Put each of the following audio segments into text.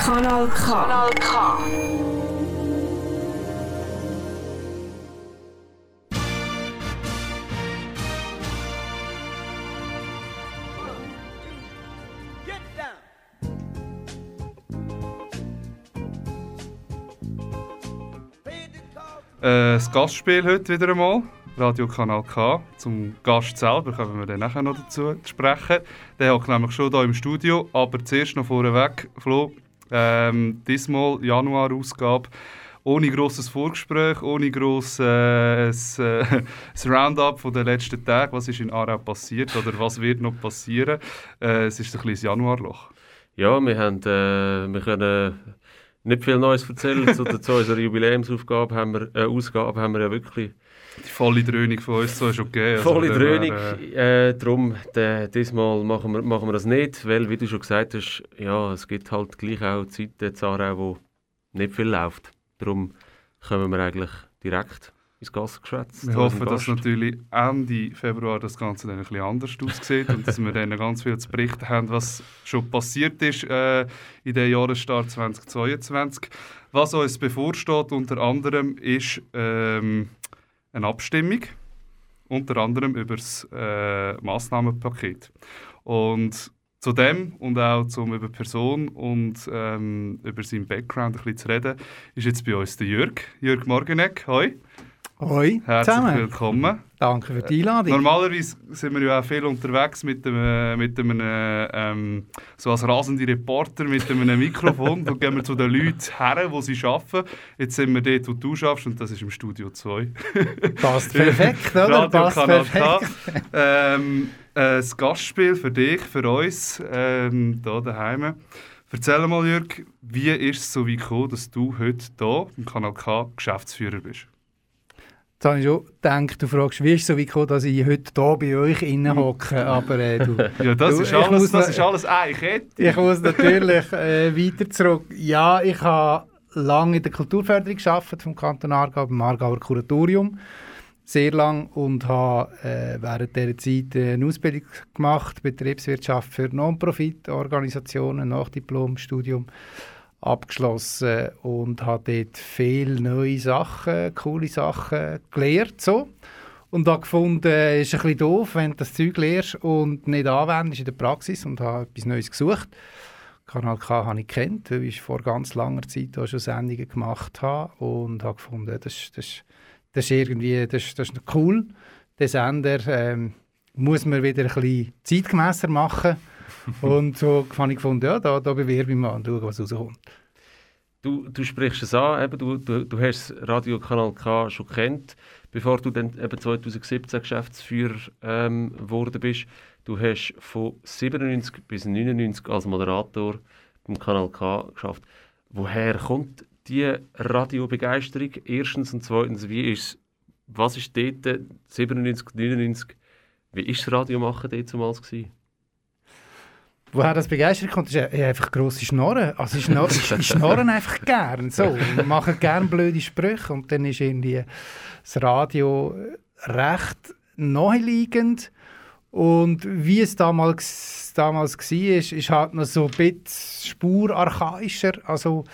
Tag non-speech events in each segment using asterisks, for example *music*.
Kanal K. Kanal K. Äh, das Gastspiel heute wieder einmal. Radio Kanal K. Zum Gast selber kommen wir dann nachher noch dazu zu sprechen. Der hockt nämlich schon hier im Studio, aber zuerst noch vorweg, Flo, ähm, diesmal Januar-Ausgabe, ohne grosses Vorgespräch, ohne grosses äh, äh, *laughs* Roundup von den letzten Tagen, was ist in Aarau passiert oder was wird noch passieren. Äh, es ist ein kleines Januarloch. Ja, wir, haben, äh, wir können nicht viel Neues erzählen. zu, *laughs* zu unserer Jubiläumsaufgabe haben wir, äh, Ausgabe haben wir ja wirklich die volle Dröhnung von uns so ist okay. Also volle Dröhnung. Äh, darum, diesmal machen wir, machen wir das nicht, weil, wie du schon gesagt hast, ja, es gibt halt gleich auch Zeiten in Aarau, wo nicht viel läuft. Darum kommen wir eigentlich direkt ins Gassengeschwätz. Wir hoffen, dass natürlich Ende Februar das Ganze dann ein bisschen anders aussieht und dass wir dann ganz viel zu berichten haben, was schon passiert ist äh, in den Jahresstart 2022. Was uns bevorsteht unter anderem ist ähm, eine Abstimmung, unter anderem über das äh, Massnahmenpaket. Und zu dem und auch zum über Person und ähm, über seinen Background ein bisschen zu reden, ist jetzt bei uns der Jörg. Jörg Morgeneck, hoi. Hoi, Herzlich zusammen. willkommen. Danke für die Einladung. Normalerweise sind wir ja auch viel unterwegs mit einem, mit einem ähm, so als rasende Reporter mit einem Mikrofon. *laughs* da gehen wir zu den Leuten her, wo sie arbeiten. Jetzt sind wir dort, wo du schaffst und das ist im Studio 2. *laughs* Passt perfekt, oder? Passt perfekt. Ähm, äh, das Gastspiel für dich, für uns, ähm, hier daheim. Erzähl mal, Jörg, wie ist es so weit gekommen, dass du heute hier im Kanal K Geschäftsführer bist? Jetzt habe ich schon gedacht, du fragst, wie ist es so gekommen, dass ich heute hier bei euch innen hocke, aber äh, du... *laughs* Ja, das, du, ist, alles, muss das ist alles eine Kette. Ich muss natürlich äh, weiter zurück. Ja, ich habe lange in der Kulturförderung gearbeitet vom Kanton Aargau, beim Aargauer Kuratorium. Sehr lang und habe äh, während dieser Zeit äh, eine Ausbildung gemacht, Betriebswirtschaft für Non-Profit-Organisationen, Nachdiplom-Studium abgeschlossen und habe dort viele neue Sachen, coole Sachen gelernt. So. Und habe gefunden, es ist ein bisschen doof, wenn du das Zeug lernst und nicht anwendest in der Praxis und habe etwas Neues gesucht. Kanal K habe ich kennt, weil ich vor ganz langer Zeit auch schon Sendungen gemacht habe und habe gefunden, das, ist- das, das ist irgendwie das, das ist cool. Der Sender ähm, muss man wieder ein bisschen zeitgemässer machen. *laughs* und so habe ich gefunden, ja, da, da bewerbe ich mich und schaue, was rauskommt. Du, du sprichst es an, eben, du, du, du hast Radio Kanal K schon kennt, bevor du dann eben 2017 Geschäftsführer ähm, geworden bist. Du hast von 97 bis 99 als Moderator beim Kanal K geschafft. Woher kommt die Radiobegeisterung? Erstens und zweitens, wie ist was ist dort äh, 97, 99, wie ist das Radio machen dort damals gewesen? Woher das begeistert kommt, ist einfach grosse Schnorren. Also ich, schnor ich, ich schnorren einfach gern. So. Wir machen gern blöde Sprüche und dann ist irgendwie das Radio recht naheliegend. Und wie es damals, damals war, ist, ist halt noch so ein bisschen spurarchaischer. Also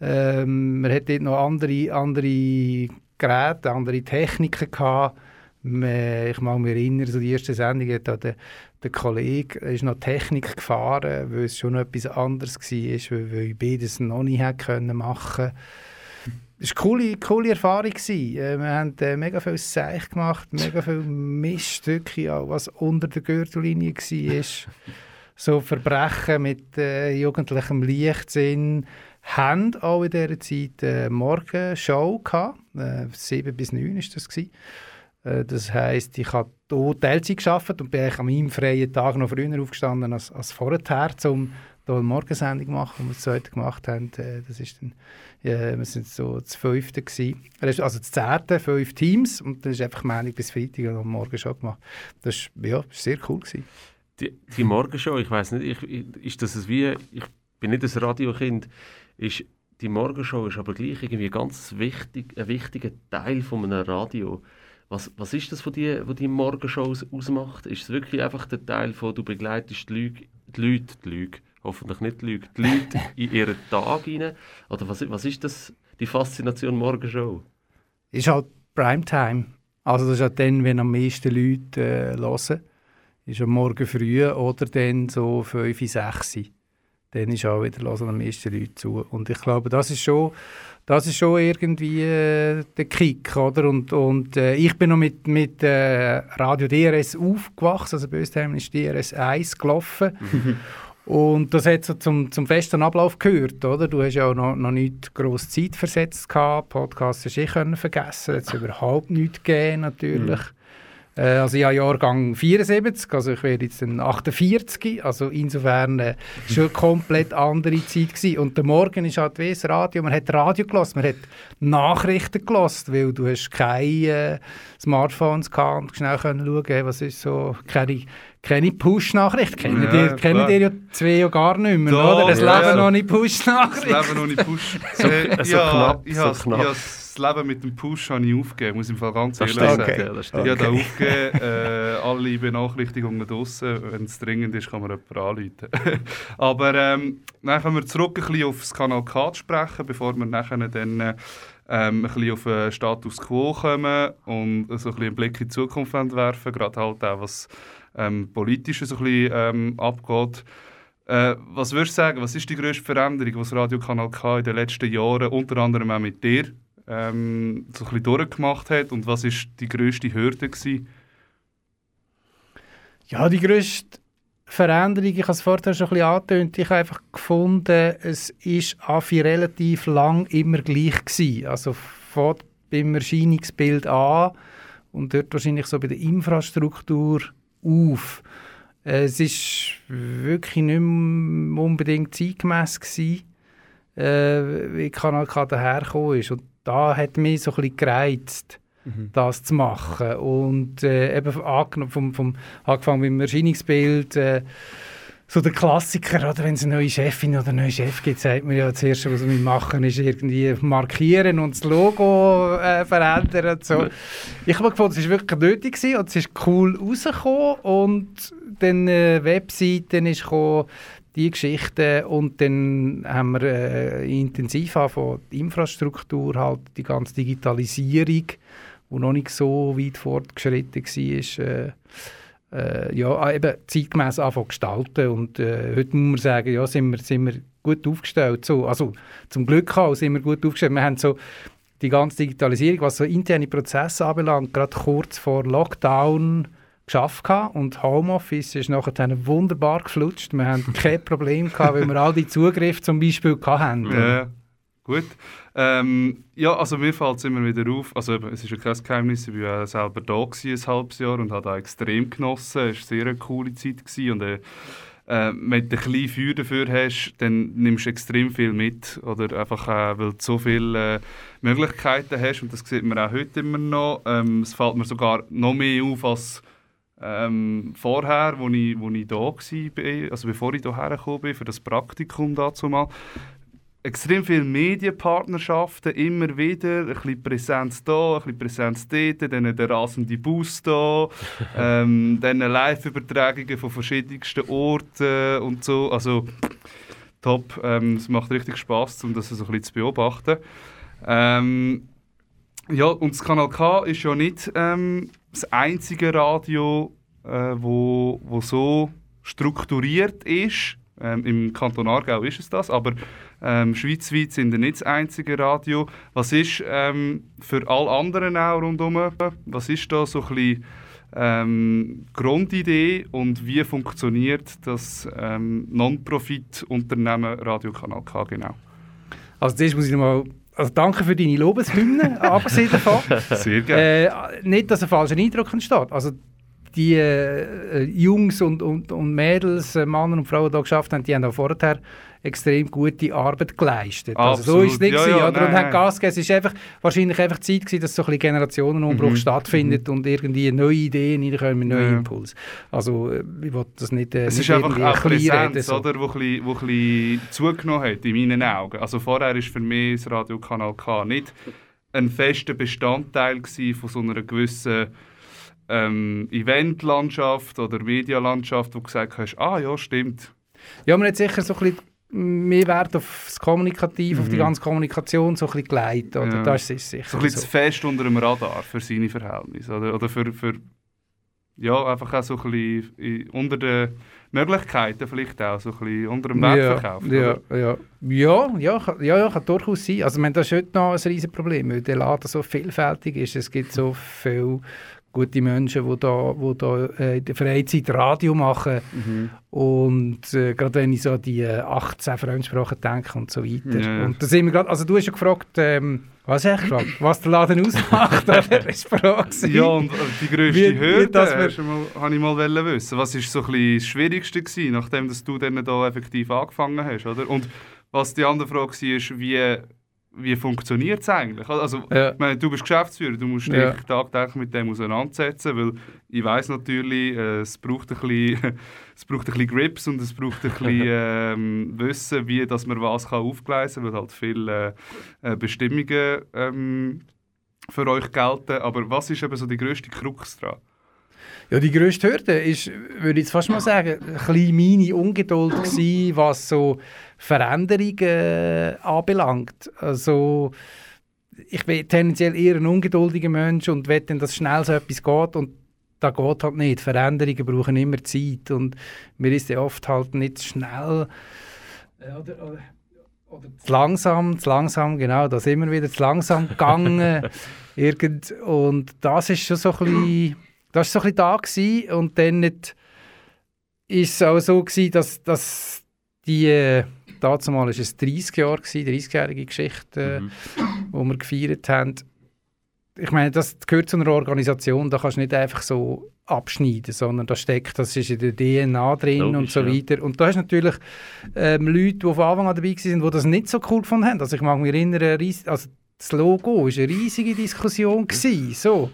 ähm, man hat dort noch andere, andere Geräte, andere Techniken gehabt. Man- Ich mag mich erinnern, so die erste Sendung hat da der, der Kollege ist noch Technik gefahren, weil es schon etwas anderes war, weil, weil ich beides noch nicht können machen Es war eine coole, coole Erfahrung. Äh, Wir haben äh, mega viel Seich gemacht, mega viele Miststücke, auch was unter der Gürtellinie war. so Verbrechen mit äh, jugendlichem Leichtsinn. Haben auch in dieser Zeit eine Morgenshow gehabt. Äh, 7 bis 9 war das. Gewesen. Äh, Das heisst, ich habe hier Teilzeit gearbeitet und bin an meinem freien Tag noch früher aufgestanden als, als vorher, um hier eine Morgensendung zu machen, die wir das zweite gemacht haben. Äh, Das ist dann, ja, wir sind so das fünfte gewesen. Also das zehnte, fünf Teams und dann ist einfach Montag bis Freitag am Morgen schon gemacht. Das war ja, sehr cool. Gewesen. Die, die Morgenshow, ich weiß nicht, ich, ist das wie, ich bin nicht ein Radiokind, ist, die Morgenshow ist aber gleich irgendwie ganz wichtig, ein wichtiger Teil von einem Radio. Was, was ist das, was die, was die Morgenshow aus- ausmacht? Ist es wirklich einfach der Teil von, du begleitest die Leute, die Leute, die Leute hoffentlich nicht lügt, die Leute *laughs* in ihren Tag hinein? Oder was, was ist das, die Faszination Morgenshow? Ist halt Primetime. Also das ist halt dann, wenn am meisten Leute äh, hören. Ist am Morgen früh oder dann so 5, 6. Dann ist auch wieder hören am meisten Leute zu. Und ich glaube, das ist schon, das ist schon irgendwie äh, der Kick, oder? Und, und äh, ich bin noch mit, mit äh, Radio DRS aufgewachsen, also bei uns ist DRS 1 gelaufen. Und das hat so zum, zum festen Ablauf gehört, oder? Du hast ja auch noch, noch nicht gross Zeit versetzt gehabt. Podcasts hast du eh können vergessen. Es überhaupt nichts gegeben, natürlich. Mhm. Äh, also ich habe Jahrgang 74, also ich werde jetzt dann 48, also insofern äh, schon *laughs* komplett andere Zeit gewesen. Und der Morgen ist halt wie das Radio, man hat Radio gelassen, man hat Nachrichten gelassen, weil du hast keine äh, Smartphones gehabt und schnell können schauen, was ist so, keine, keine Push-Nachricht. Kennen, ja, ihr, kennen ihr ja zwei ja gar nicht mehr, da, oder? Das ja, Leben nicht Push-Nachricht. Das Leben noch nicht Push. *laughs* so, so ja, knapp, ich so knapp das Leben mit dem Push habe ich aufgegeben, muss ich im Fall ganz ehrlich sagen. Okay. Ja, ich habe da aufgegeben, äh, alle Benachrichtigungen draussen, wenn es dringend ist, kann man jemanden anrufen. *laughs* Aber ähm, dann kommen wir zurück ein bisschen auf das Kanal K sprechen, bevor wir nachher dann ähm, ein bisschen auf den Status Quo kommen und so ein bisschen einen Blick in die Zukunft werfen, gerade halt auch, was ähm, politisch so ein bisschen ähm, abgeht. Äh, was würdest du sagen, was ist die grösste Veränderung, die das Radiokanal K in den letzten Jahren, unter anderem auch mit dir, ähm, so ein bisschen durchgemacht hat und was ist die grösste Hürde gewesen? Ja, die grösste Veränderung, ich habe es vorher schon ein bisschen angetönt, ich habe einfach gefunden, es ist Afi relativ lang immer gleich gewesen. Also von beim Erscheinungsbild an und dort wahrscheinlich so bei der Infrastruktur auf. Es ist wirklich nicht unbedingt zeitgemäß gewesen, äh, wie Kanal K dahergekommen ist. Und da hat mich so ein bisschen gereizt, mhm. das zu machen. Und äh, eben vom, vom, angefangen mit dem Erscheinungsbild, äh, so der Klassiker, oder wenn es eine neue Chefin oder einen neuen Chef gibt, sagt man ja, das Erste, was wir machen, ist irgendwie markieren und das Logo äh, verändern und so. Ich habe gefunden, es war wirklich nötig gewesen und es ist cool rausgekommen und dann äh, Webseiten ist gekommen, die Geschichte und dann haben wir äh, intensiv von die Infrastruktur, halt die ganze Digitalisierung, die noch nicht so weit fortgeschritten war, äh, äh, ja, eben zeitgemäß anfangen gestalten und äh, heute muss man sagen, ja, sind wir, sind wir gut aufgestellt. So, also zum Glück auch sind wir gut aufgestellt. Wir haben so die ganze Digitalisierung, was so interne Prozesse anbelangt, gerade kurz vor Lockdown geschafft und Homeoffice ist nachher wunderbar geflutscht. Wir haben kein *laughs* Problem gehabt, weil wir all die Zugriffe zum Beispiel hatten. Ja, gut. Ähm, ja, also mir fällt es immer wieder auf, also es ist ja kein Geheimnis, ich war selber da ein halbes Jahr und habe da extrem genossen. Es war eine sehr coole Zeit gewesen und äh, äh, wenn du ein bisschen Feuer dafür hast, dann nimmst du extrem viel mit. Oder einfach, äh, weil du so viele äh, Möglichkeiten hast. Und das sieht man auch heute immer noch. Ähm, es fällt mir sogar noch mehr auf als ähm, vorher, wo ich, wo ich da war, also bevor ich hierher gekommen bin, für das Praktikum dazu mal, extrem viele Medienpartnerschaften, immer wieder, ein bisschen Präsenz da, ein bisschen Präsenz dort, dann der rasende Bus da, *laughs* ähm, dann Live-Übertragungen von verschiedensten Orten und so, also top, ähm, es macht richtig Spaß, um das so ein bisschen zu beobachten. Ähm, ja, und das Kanal K ist ja nicht ähm, das einzige Radio, äh, wo, wo so strukturiert ist. Ähm, Im Kanton Aargau ist es das, aber ähm, schweizweit sind wir nicht das einzige Radio. Was ist ähm, für alle anderen auch rundherum, was ist da so ein bisschen ähm, Grundidee und wie funktioniert das ähm, Non-Profit-Unternehmen Radiokanal K genau? Also das muss ich nochmal also danke für deine Lobeshymne, *laughs* abgesehen davon. Sehr gerne. Äh, nicht, dass ein falscher Eindruck entsteht. Also die äh, Jungs und, und, und Mädels, äh, Männer und Frauen, die hier geschafft haben, die haben auch vorher extrem gute Arbeit geleistet. Also so ist es nicht ja, ja, oder? Nein, und haben Gas gegeben. Es war einfach, wahrscheinlich einfach Zeit gewesen, dass so ein bisschen Generationenumbruch mhm. stattfindet mhm. und irgendwie neue Ideen reinkommen, neue ja. Impulse. Also äh, ich will das nicht äh, Es nicht ist einfach eine Präsenz, so. oder, wo ein, bisschen, wo ein bisschen zugenommen hat, in meinen Augen. Also vorher ist für mich das Radiokanal K nicht ein fester Bestandteil von so einer gewissen ähm, Eventlandschaft oder Medialandschaft, wo du gesagt hast, ah ja, stimmt, Ja, man hat sicher so ein bisschen mehr Wert auf das Kommunikativ, auf die Mhm. ganze Kommunikation so ein bisschen gelegt. Oder? Ja. Das ist sicher So ein bisschen so. fest unter dem Radar für seine Verhältnisse. Oder, oder für, für ja, einfach auch so ein bisschen unter den Möglichkeiten vielleicht auch, so ein bisschen unter dem Wert ja, verkauft. ja, oder? ja. Ja, ja, kann, ja, ja, kann durchaus sein. Also, ich meine, das ist heute noch ein riesiges Problem, weil der Laden so vielfältig ist. Es gibt so viele gute Menschen, die da, die da äh, in der Freizeit Radio machen. Mhm. Und äh, gerade wenn ich so die äh, 18 Fremdsprachen denke und so weiter. Ja. Und da sind wir grad, also du hast ja gefragt, ähm, was hast du gefragt? Was der Laden ausmacht, *laughs* oder? Ist die. Ja, und äh, die grösste Wie- wie Hürde das wir- habe ich mal wollen wissen. Was war so ein bisschen das Schwierigste, gewesen, nachdem dass du dann da effektiv angefangen hast? Oder? Und was die andere Frage war, wie, wie funktioniert es eigentlich? Also, Ja. ich meine, du bist Geschäftsführer, du musst dich Ja. tagtäglich mit dem auseinandersetzen, weil ich weiß natürlich, äh, es, braucht ein bisschen, *laughs* es braucht ein bisschen Grips und es braucht ein bisschen *laughs* ähm, Wissen, wie dass man was kann aufgleisen kann, weil halt viele äh, äh, Bestimmungen ähm, für euch gelten. Aber was ist eben so die grösste Krux dran? Ja, die grösste Hürde ist, würde ich jetzt fast mal sagen, ein meine Ungeduld gewesen, was so Veränderungen anbelangt. Also ich bin tendenziell eher ein ungeduldiger Mensch und will dann, dass schnell so etwas geht und da geht halt nicht. Veränderungen brauchen immer Zeit und mir ist ja oft halt nicht schnell äh, oder, oder, oder zu langsam, zu langsam, genau, das immer wieder zu langsam gegangen. *laughs* Irgend, und das ist schon so ein bisschen, das war so ein bisschen da gewesen. und dann nicht, ist es auch so gewesen, dass, dass die, äh, dazu mal ist es 30 Jahre gewesen, 30-jährige Geschichte, äh, Mhm. wo wir gefeiert haben. Ich meine, das gehört zu einer Organisation, da kannst du nicht einfach so abschneiden, sondern da steckt, das ist in der DNA drin und Logisch, so ja. weiter. Und da hast du natürlich ähm, Leute, die von Anfang an dabei waren, die das nicht so cool gefunden haben. Also ich mag mich erinnern, also das Logo war eine riesige Diskussion. Gewesen, so.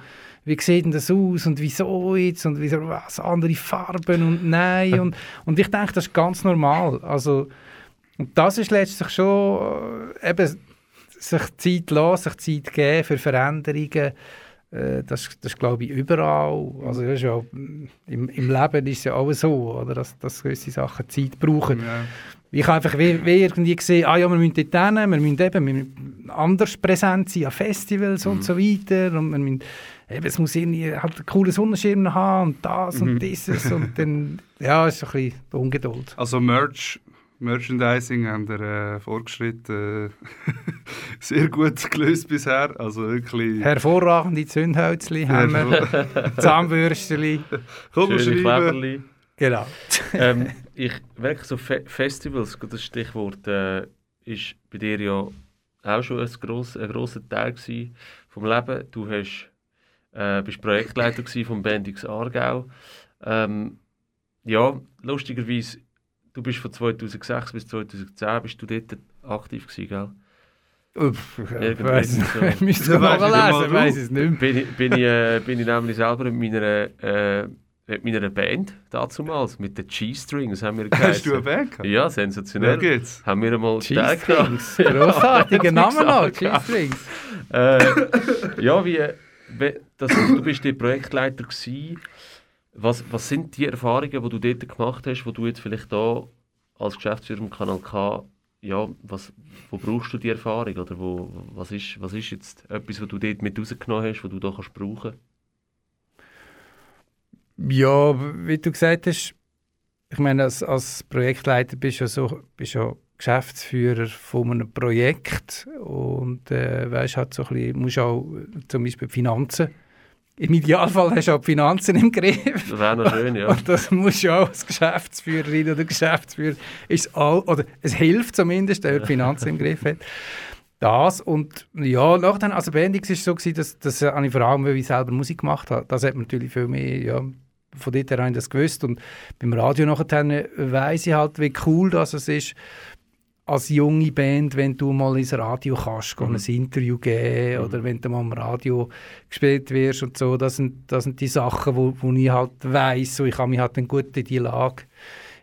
Wie sieht denn das aus und wieso jetzt und wieso, was, andere Farben und nein. und, *laughs* und ich denke, das ist ganz normal. Also, und das ist letztlich schon äh, eben sich Zeit lassen, sich Zeit geben für Veränderungen. Äh, das, das glaube ich überall. Also das ja, im, im Leben ist es ja auch so, oder? Dass, dass gewisse Sachen Zeit brauchen. Ja. Ich habe einfach wie, wie irgendwie gesehen, ah ja, wir müssen dort hin, wir müssen eben wir müssen anders präsent sein an Festivals und so weiter. Und wir müssen, eben, es muss irgendwie halt einen coolen Sonnenschirm haben und das und dieses. Und *laughs* dann, ja, ist so ein bisschen die Ungeduld. Also Merch, Merchandising haben wir äh, fortgeschritten äh, *laughs* sehr gut gelöst bisher. Also wirklich... Hervorragende Zündhölzli haben wir, *laughs* schreiben. Kleberli. genau. ähm, ich merke so Fe Festivals, das Stichwort, äh, ist bei dir ja auch schon ein, gross, ein grosser Teil gewesen vom Leben. Du hast, äh, bist Projektleiter vom Bendix Aargau. Ähm, ja, lustigerweise, du bist von 2006 bis 2010 bist du dort aktiv gewesen, gell? Uff, ich weiss so. *laughs* nicht. Ja, ich weiss es nicht mehr. bin, ich, bin, ich, äh, bin ich nämlich selber mit meiner, äh, mit meiner Band damals, mit den G-Strings haben wir Hast du eine. Band gehabt? Ja, Ja, sensationell. geht's. haben wir einmal G-Strings, *laughs* grossartiger Name noch, G-Strings. äh, Ja, wie, wie das, du bist der Projektleiter gewesen. Was, was sind die Erfahrungen, die du dort gemacht hast, wo du jetzt vielleicht da als Geschäftsführer im Kanal K, ja, was, wo brauchst du die Erfahrung oder wo, was, ist, was ist jetzt etwas, was du dort mit rausgenommen hast, was du da kannst brauchen? Ja, wie du gesagt hast, ich meine, als, als Projektleiter bist du ja, so, bist ja Geschäftsführer von einem Projekt und äh, weißt halt so ein bisschen, musst auch zum Beispiel die Finanzen, im Idealfall hast du auch die Finanzen im Griff. Das wäre noch schön, ja. Und das muss ja auch als Geschäftsführerin oder Geschäftsführer, ist all, oder es hilft zumindest, der die Finanzen im Griff hat. Das und ja, nachher, also Bendix war es so, gewesen, dass, dass äh, ich vor allem, weil ich selber Musik gemacht habe, das hat man natürlich viel mehr, ja, von dort her habe ich das gewusst und beim Radio nachher weiss ich halt, wie cool das es ist, als junge Band, wenn du mal ins Radio kannst, mhm. ein Interview geben Mhm. oder wenn du mal am Radio gespielt wirst und so, das sind, das sind die Sachen, wo, wo ich halt weiss, so, ich habe mich halt dann gut in die Lage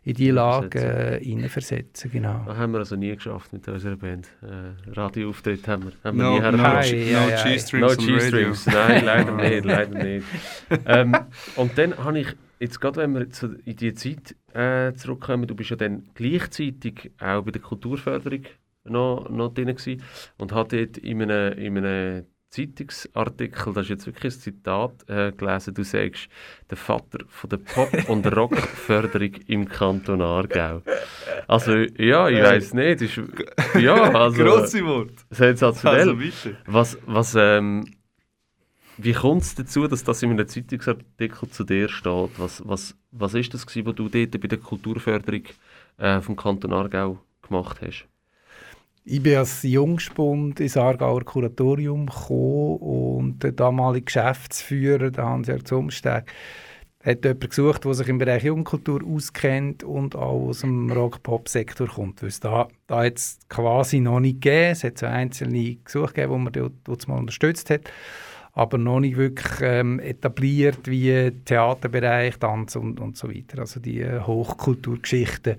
in die Lage äh, hineinversetzen. Genau. Das haben wir also nie geschafft mit unserer Band. Äh, Radioauftritt haben wir, haben No, wir nie no, hergebracht. G- Ja, no ja. G-Strings No. G-Strings, nein, leider *laughs* nicht, leider nicht. ähm, und dann habe ich, jetzt gerade wenn wir zu, in die Zeit äh, zurückkommen, du bist ja dann gleichzeitig auch bei der Kulturförderung noch, noch drin gewesen und habe dort in einem, in einem Zeitungsartikel, das ist jetzt wirklich ein Zitat, äh, gelesen, du sagst, der Vater von der Pop- *laughs* und Rockförderung im Kanton Aargau. Also, ja, ich weiß nicht, ist, ja, *laughs* also, Grosse Wort. sensationell. Also bitte. Was, was, ähm, wie kommt es dazu, dass das in einem Zeitungsartikel zu dir steht? Was, was, was das, gewesen, was du dort bei der Kulturförderung äh, vom Kanton Aargau gemacht hast? Ich bin als Jungspund ins Aargauer Kuratorium gekommen und der damalige Geschäftsführer, der Hans-Jörg Zumsteg, hat jemanden gesucht, der sich im Bereich Jugendkultur auskennt und auch aus dem Rock-Pop-Sektor kommt. Weil da, da hat es quasi noch nicht gegeben. Es hat so einzelne gesucht die man dort mal unterstützt hat, aber noch nicht wirklich ähm, etabliert wie Theaterbereich, Tanz und, und so weiter. Also die äh, Hochkulturgeschichten.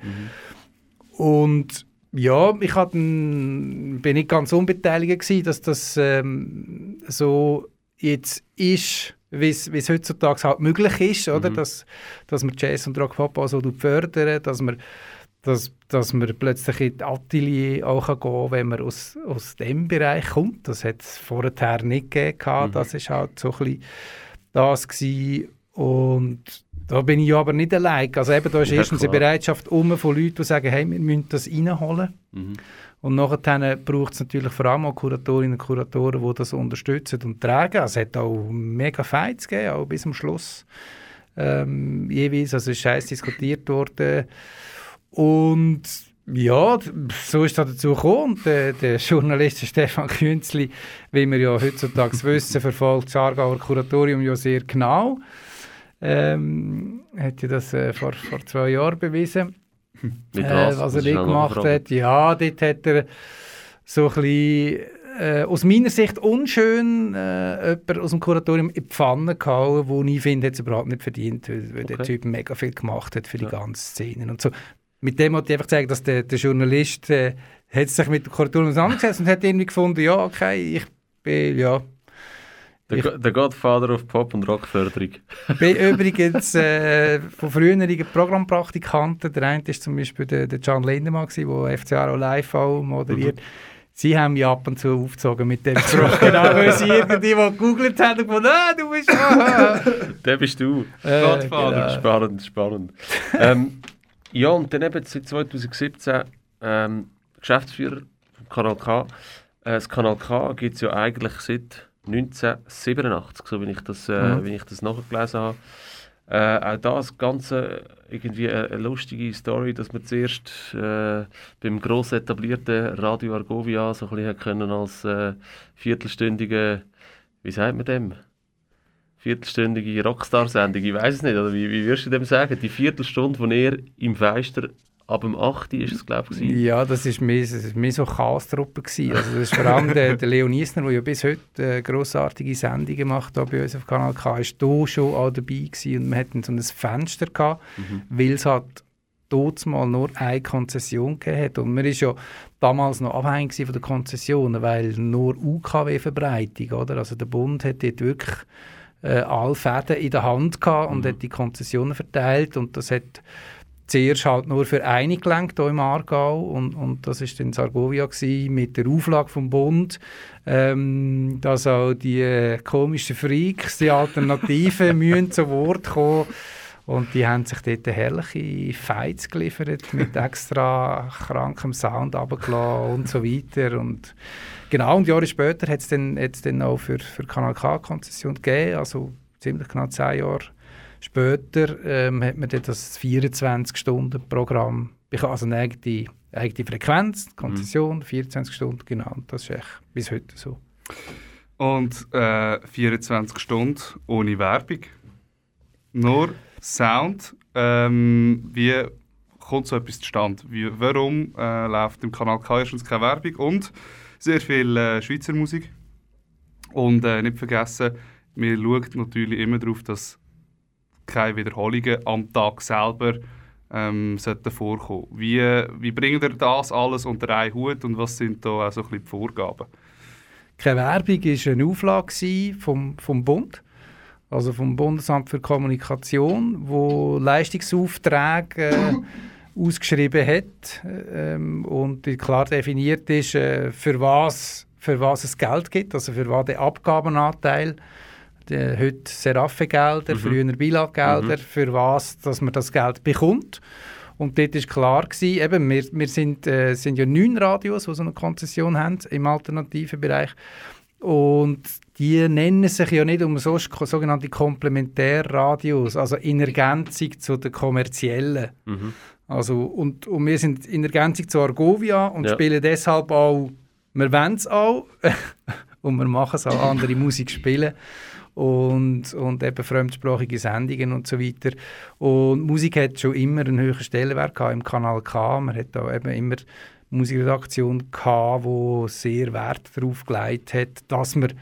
Und ja, ich hat bin nicht ganz unbeteiligt gewesen, dass das ähm, so jetzt ist, wie es heutzutage halt möglich ist, oder? Mhm. Dass, dass man Jazz und Rock Pop so fördern, dass man dass, dass man plötzlich in die Atelier auch gehen kann, wenn man aus, aus dem Bereich kommt. Das hat es vorher nicht gegeben. Mhm. Das ist halt so ein bisschen das gewesen. Und da bin ich aber nicht allein. Also eben, da ist Ja, erstens eine klar. Bereitschaft um von Leuten, die sagen, hey, wir müssen das reinholen. Mhm. Und nachher braucht es natürlich vor allem auch Kuratorinnen und Kuratoren, die das unterstützen und tragen. Also es hat auch mega Fights gegeben, auch bis zum Schluss. Ähm, jeweils, also es ist heiß diskutiert worden. Und ja, so ist es dazu gekommen. Der, der Journalist Stefan Künzli, wie wir ja heutzutage *laughs* wissen, verfolgt das Aargauer Kuratorium ja sehr genau. Ähm, hat ja das äh, vor, vor zwei Jahren bewiesen *laughs* äh, was? Das er noch gemacht hat. Ja, dort hat er so ein bisschen, äh, aus meiner Sicht unschön äh, jemand aus dem Kuratorium in die Pfanne gehauen, wo ich finde, hat es überhaupt nicht verdient, weil, weil der Okay. Typ mega viel gemacht hat für die Ja. ganze Szene und so. Mit dem wollte ich einfach sagen, dass der, der Journalist äh, hat sich mit dem Kuratorium auseinandergesetzt und hat irgendwie gefunden, ja, okay, ich bin, ja, Der, Go- der Godfather of Pop- und Rockförderung. *laughs* bin übrigens äh, von früheren Programmpraktikanten, der eine war zum Beispiel der, der John Lindemann, der FC Aarau Live auch moderiert. Sie haben mich ab und zu aufgezogen mit dem Spruch, *laughs* genau, weil sie irgendwie gegoogelt haben und gefunden, ah, du bist... Ah. Der bist du. Äh, Godfather. genau. Spannend, spannend. ähm, ja, und dann eben seit 2017 ähm, Geschäftsführer vom Kanal K. Äh, das Kanal K gibt es ja eigentlich seit 1987, so wie ich das, äh, Mhm. ich das nachgelesen habe. Äh, auch das Ganze irgendwie eine, eine lustige Story, dass man zuerst äh, beim gross etablierten Radio Argovia so ein bisschen können als äh, viertelstündige, wie sagt man dem? Viertelstündige Rockstar-Sendung, ich weiß es nicht, oder wie, wie würdest du dem sagen? Die Viertelstunde, wo er im Feister ab dem 8. ist es, glaube ich. Ja, das war mehr, das ist mehr so Chaos-Truppe. Also das ist vor allem der, der Leon Isner, der ja bis heute äh, grossartige Sendungen macht hier bei uns auf Kanal K, ist hier schon auch dabei gewesen und wir hatten so ein Fenster gehabt, weil es halt dort mal nur eine Konzession gegeben hat. Und man ist ja damals noch abhängig von den Konzessionen, weil nur UKW-Verbreitung, oder? Also der Bund hat dort wirklich äh, alle Fäden in der Hand gehabt und hat die Konzessionen verteilt. Und das hat zuerst halt nur für eine gelenkt hier im Aargau. Und, und das ist dann Sargovia gewesen, mit der Auflage vom Bund, ähm, dass auch die äh, komischen Freaks, die Alternativen, *laughs* müssen zu Wort kommen. Und die haben sich dort herrliche Fights geliefert mit extra krankem Sound runtergelassen und so weiter. Und genau, und Jahre später hat es dann, hat's dann auch für, für Kanal K Konzession gegeben, also ziemlich genau zehn Jahre Später ähm, hat man dann das 24-Stunden-Programm bekommen, also eine eigene, eigene Frequenz, Konzession, 24 Stunden, genau. Und das ist echt bis heute so. Und äh, 24 Stunden ohne Werbung. Nur Sound. Ähm, wie kommt so etwas zustande? Wie, warum äh, läuft im Kanal K erstens keine Werbung und sehr viel äh, Schweizer Musik? Und äh, nicht vergessen, wir schauen natürlich immer darauf, dass keine Wiederholungen am Tag selber ähm, sollten vorkommen. Wie, wie bringt ihr das alles unter einen Hut und was sind da auch so ein bisschen die Vorgaben? Keine Werbung war eine Auflage vom, vom Bund, also vom Bundesamt für Kommunikation, wo Leistungsaufträge äh, *laughs* ausgeschrieben hat ähm, und klar definiert ist, äh, für, was, für was es Geld gibt, also für was der Abgabenanteil die, heute Seraphe-Gelder, mhm. früher Bilaggelder, mhm. für was dass man das Geld bekommt. Und dort war klar, gewesen, eben, wir, wir sind, äh, sind ja neun Radios, die so eine Konzession haben im alternativen Bereich. Und die nennen sich ja nicht um so, sogenannte Komplementärradios, also in Ergänzung zu den kommerziellen. Mhm. Also, und, und wir sind in Ergänzung zu Argovia und ja. spielen deshalb auch, wir wollen es auch *laughs* und wir machen es auch, andere Musik spielen und, und eben fremdsprachige Sendungen und so weiter. Und Musik hat schon immer einen höheren Stellenwert im Kanal K. Man hat da eben immer Musikredaktion gehabt, die sehr Wert darauf gelegt hat, dass man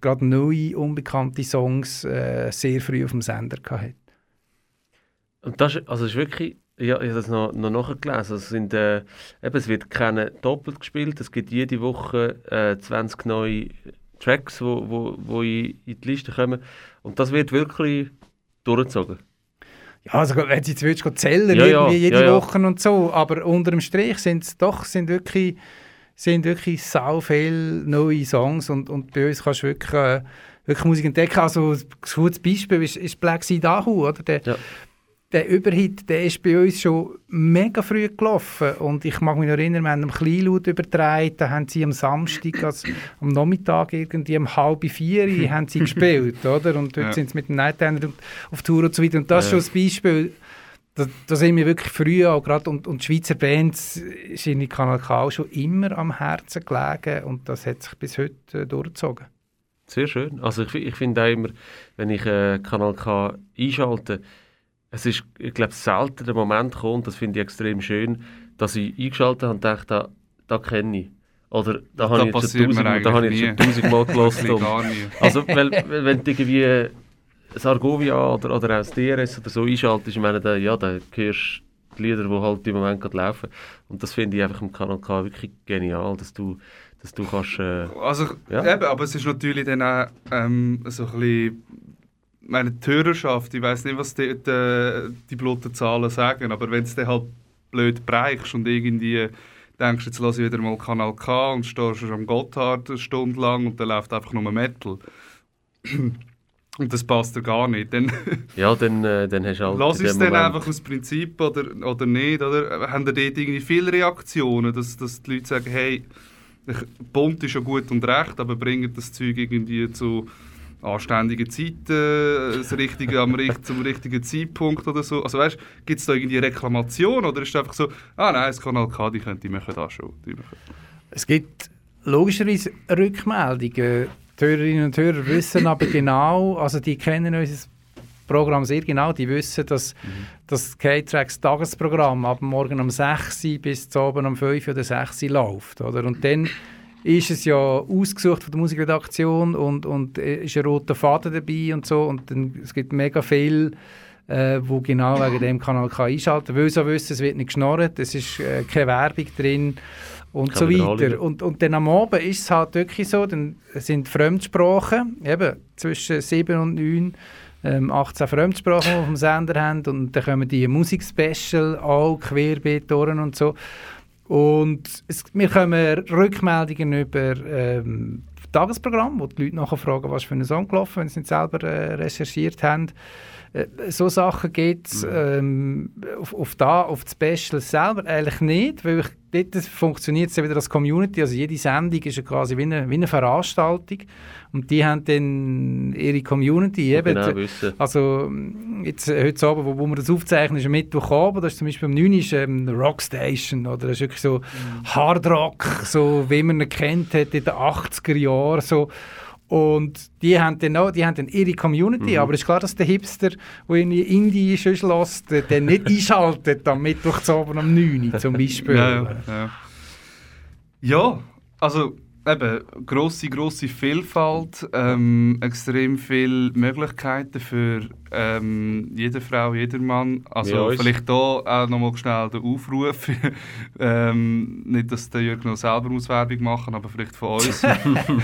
gerade neue, unbekannte Songs äh, sehr früh auf dem Sender hatte. Und das, also ist wirklich, ja, ich habe das noch, noch nachgelesen, es, sind, äh, eben, es wird keine doppelt gespielt, es gibt jede Woche äh, 20 neue Tracks, die wo, wo, wo in, in die Liste kommen. Und das wird wirklich durchgezogen. Ja, also wenn du jetzt willst, zählen ja, ja, jede ja, Woche und so, aber unter dem Strich sind es doch sind wirklich, sind wirklich sau viele neue Songs und, und bei uns kannst du wirklich, äh, wirklich Musik entdecken. Also ein gutes Beispiel ist, ist Black Sea Dahu, oder? Der, ja der Überhit, der ist bei uns schon mega früh gelaufen und ich mag mich noch erinnern, wir haben am Kleinlaut übertragen, da haben sie am Samstag, also am Nachmittag irgendwie um halb vier *laughs* haben sie gespielt, oder? Und heute ja. sind sie mit dem Nightender auf Tour und so weiter und das ja. ist schon ein Beispiel, da, da sind wir wirklich früh auch gerade und, und die Schweizer Bands sind in Kanal K schon immer am Herzen gelegen und das hat sich bis heute äh, durchgezogen. Sehr schön. Also ich, ich finde auch immer, wenn ich äh, Kanal K einschalte, es ist, ich glaube, selten der Moment kommt, das finde ich extrem schön, dass ich eingeschaltet habe und dachte, da, da kenne ich. Oder da, habe ich jetzt schon tausend, da habe ich jetzt schon tausendmal *laughs* gelassen. also, weil, wenn du irgendwie das Argovia oder, oder auch das DRS oder so einschaltest, ich meine, da, ja, da hörst die Lieder, die halt im Moment gerade laufen. Und das finde ich einfach im Kanal K wirklich genial, dass du, dass du kannst... Äh, also, ja. eben, aber es ist natürlich dann auch ähm, so ein bisschen meine die Hörerschaft, ich weiß nicht, was die, die, die Blutenzahlen sagen, aber wenn du halt blöd bereichst und irgendwie denkst, jetzt lasse ich wieder mal Kanal K und stehst am Gotthard eine Stunde lang und dann läuft einfach nur Metal. *clears throat* Und das passt dir gar nicht. Dann *laughs* ja, dann, äh, dann hast du halt... Lass es dann einfach aus Prinzip oder, oder nicht? Oder haben da dort irgendwie viele Reaktionen, dass, dass die Leute sagen, hey, Bund ist ja gut und recht, aber bringen das Zeug irgendwie zu anständigen Zeiten, das Richtige am, *laughs* zum richtigen Zeitpunkt oder so. Also weißt, gibt es da irgendwie Reklamation oder ist es einfach so, ah nein, das Kanal K, die, können, die machen das schon. Es gibt logischerweise Rückmeldungen. Die Hörerinnen und Hörer wissen *coughs* aber genau, also die kennen unser Programm sehr genau, die wissen, dass mhm. das K-Tracks Tagesprogramm ab morgen um 6 Uhr bis zu oben um 5 oder 6 Uhr läuft. Oder? Und dann ist es ja ausgesucht von der Musikredaktion und, und ist ein roter Faden dabei und so und dann, es gibt mega viel äh, wo genau wegen dem Kanal kann einschalten kann, weil sie wissen, es wird nicht geschnorrt, es ist äh, keine Werbung drin und kann so weiter. Und, und dann am Abend ist es halt wirklich so, dann sind Fremdsprachen, eben zwischen 7 und 9 ähm, 18 Fremdsprachen, die wir auf dem Sender haben und dann kommen die Musikspecial auch querbeet und so. Und es, wir bekommen Rückmeldungen über ähm, Tagesprogramm, wo die Leute nachher fragen, was für einen Song gelaufen, wenn sie nicht selber äh, recherchiert haben. Äh, so Sachen geht es ähm, auf, auf, da, auf das Special selber eigentlich nicht, weil ich, dort funktioniert es ja wieder als Community, also jede Sendung ist ja quasi wie eine, wie eine Veranstaltung und die haben dann ihre Community. Eben, genau, also jetzt, äh, heute Abend, wo, wo wir das aufzeichnen, ist am Mittwochabend, das ist zum Beispiel am 9. ist ähm, Rockstation oder das ist wirklich so mhm. Hardrock, so wie man ihn kennt hat in den 80er Jahren, so und die haben dann, auch, die haben dann ihre Community, mhm. aber es ist klar, dass der Hipster, der in Indie schon lässt, dann nicht *laughs* einschaltet am Mittwoch zu Abend um 9 Uhr zum Beispiel. Ja, ja. ja, also eben, grosse, grosse Vielfalt, ähm, extrem viele Möglichkeiten für ähm, jede Frau, jeder Mann. Also vielleicht da auch nochmal schnell der Aufruf. *laughs* ähm, nicht, dass der Jürgen noch selber muss Werbung machen, aber vielleicht von uns.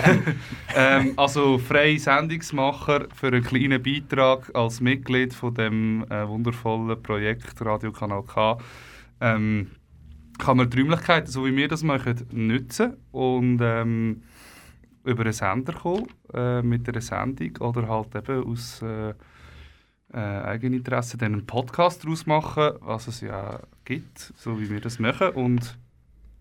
*laughs* ähm, also freie Sendungsmacher für einen kleinen Beitrag als Mitglied von dem äh, wundervollen Projekt Radio Kanal K. Ähm, kann man die Räumlichkeiten, so wie wir das machen, nutzen und ähm, über einen Sender kommen äh, mit einer Sendung oder halt eben aus äh, äh, Eigeninteresse dann einen Podcast daraus machen, was es ja gibt, so wie wir das machen und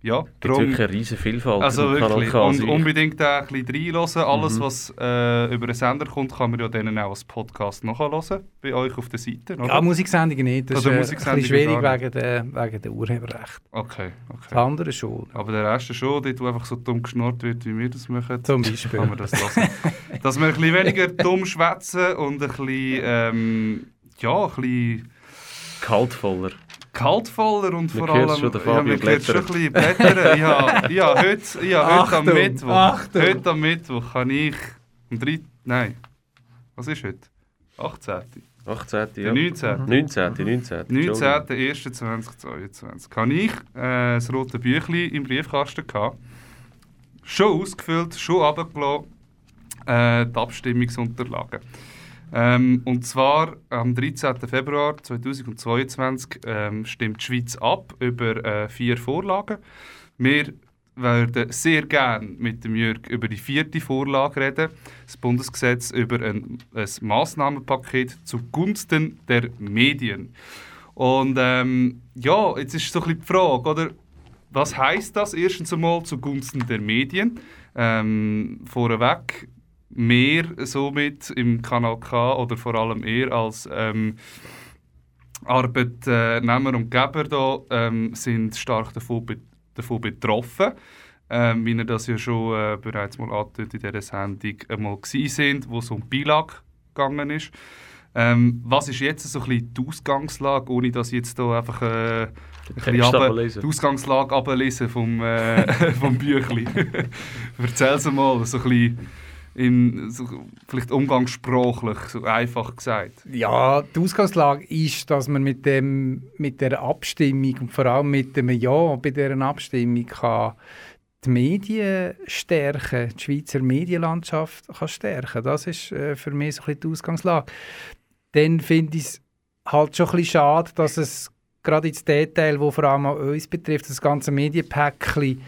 ja, Es gibt wirklich eine riesige Vielfalt. also wirklich. Und Also unbedingt auch ein bisschen reinhören. Alles, Mhm. was äh, über einen Sender kommt, kann man ja dann auch als Podcast nachhören. Bei euch auf der Seite. Oder? Ja, Musiksendungen nicht. Das Oder ist äh, ein Musiksendungen bisschen schwierig wegen der, wegen der Urheberrecht. Okay, Das okay. andere schon, Aber der Rest schon, dort wo einfach so dumm geschnurrt wird, wie wir das machen, zum kann Beispiel. man das lassen. *laughs* Dass wir ein bisschen weniger dumm schwätzen und ein bisschen, ähm, ja, ein bisschen Kaltvoller. Kaltvoller und vor allem... schon Fabio man hört schon ein blättern. bisschen blättern. ja, ja, heute, ja, heute am Achtung, Mittwoch. Achtung. Heute am Mittwoch kann ich... Am 3... Nein. Was ist heute? 18. 18. Der Ja. 19. 19. 19. 19.01.2022 kann ich äh, das rote Büchlein im Briefkasten gehabt. Schon ausgefüllt, schon runtergelassen, äh, die Abstimmungsunterlagen. Ähm, und zwar am 13. Februar 2022 ähm, stimmt die Schweiz ab über äh, vier Vorlagen. Wir würden sehr gerne mit dem Jürg über die vierte Vorlage reden, das Bundesgesetz über ein, ein Massnahmenpaket zugunsten der Medien. Und ähm, ja, jetzt ist so ein bisschen die Frage, oder? Was heißt das erstens einmal zugunsten der Medien? Ähm, vorweg, mehr somit im Kanal K oder vor allem eher als ähm, Arbeitnehmer und Geber da, ähm, sind stark davon, be davon betroffen. Ähm, wie ihr das ja schon äh, bereits mal angedeutet in dieser Sendung einmal gewesen sind, wo es um die Beilage gegangen ist. Ähm, was ist jetzt so ein bisschen die Ausgangslage, ohne dass ich jetzt hier einfach äh, ein bisschen runter- die Ausgangslage ablesen vom, äh, *laughs* vom Büchli. *laughs* Erzähl es mal, so ein bisschen in, so, vielleicht umgangssprachlich, so einfach gesagt. Ja, die Ausgangslage ist, dass man mit, dem, mit der Abstimmung und vor allem mit dem Ja bei dieser Abstimmung kann die Medien stärken, die Schweizer Medienlandschaft kann stärken. Das ist äh, für mich so ein die Ausgangslage. Dann finde ich es halt schon ein bisschen schade, dass es gerade ins Detail, wo vor allem auch uns betrifft, das ganze Medienpäckchen,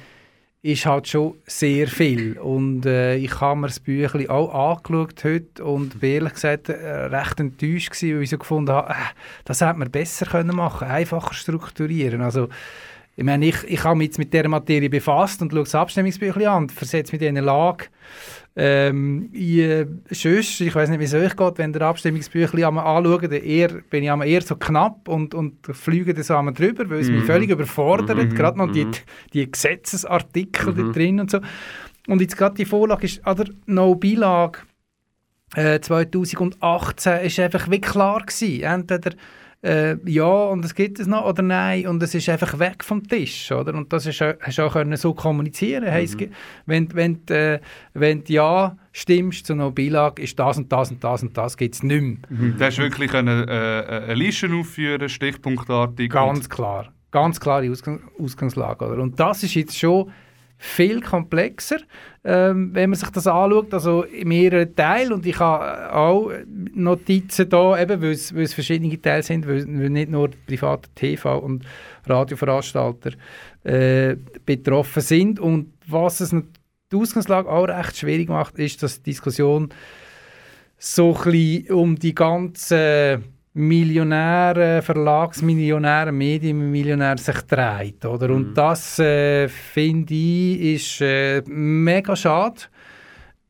ist halt schon sehr viel. Und äh, ich habe mir das Büchlein auch angeschaut heute und bin ehrlich gesagt äh, recht enttäuscht gewesen, weil ich so gefunden habe, äh, das hätte man besser können machen einfacher strukturieren. Also, ich meine, ich, ich habe mich jetzt mit dieser Materie befasst und schaue das Abstimmungsbüchlein an und versetze mich in eine Lage, ähm, ich, äh, sonst, ich weiß nicht, wie es euch geht, wenn ihr Abstimmungsbüchlein einmal anschaut, eher, bin ich einmal eher so knapp und, und fliege das einmal drüber, weil es mich Mhm. völlig überfordert, Mhm, gerade noch die, mhm. die Gesetzesartikel da Mhm. drin und so. Und jetzt gerade die Vorlage ist, oder No-Beilage äh, 2018 ist einfach wie klar gewesen. Entweder äh, ja und es gibt es noch oder nein und es ist einfach weg vom Tisch, oder? Und das ist, hast du auch können so kommunizieren. Hey, gibt- wenn, wenn, äh, wenn du ja stimmst zu No-Beilage, ist das und das und das und das gibt es nicht mehr. Du hast wirklich können, äh, eine Liste aufführen, stichpunktartig. Ganz klar. Ganz klare Ausgang Ausgangslage. Oder? Und das ist jetzt schon viel komplexer, ähm, wenn man sich das anschaut, also in mehreren Teilen. Und ich habe auch Notizen da, eben, weil es, verschiedene Teile sind, weil, nicht nur private TV- und Radioveranstalter äh, betroffen sind. Und was es die Ausgangslage auch recht schwierig macht, ist, dass die Diskussion so ein um die ganzen Millionäre, Verlagsmillionäre, Medienmillionäre sich dreht. Oder? Mhm. Und das, äh, finde ich, ist äh, mega schade,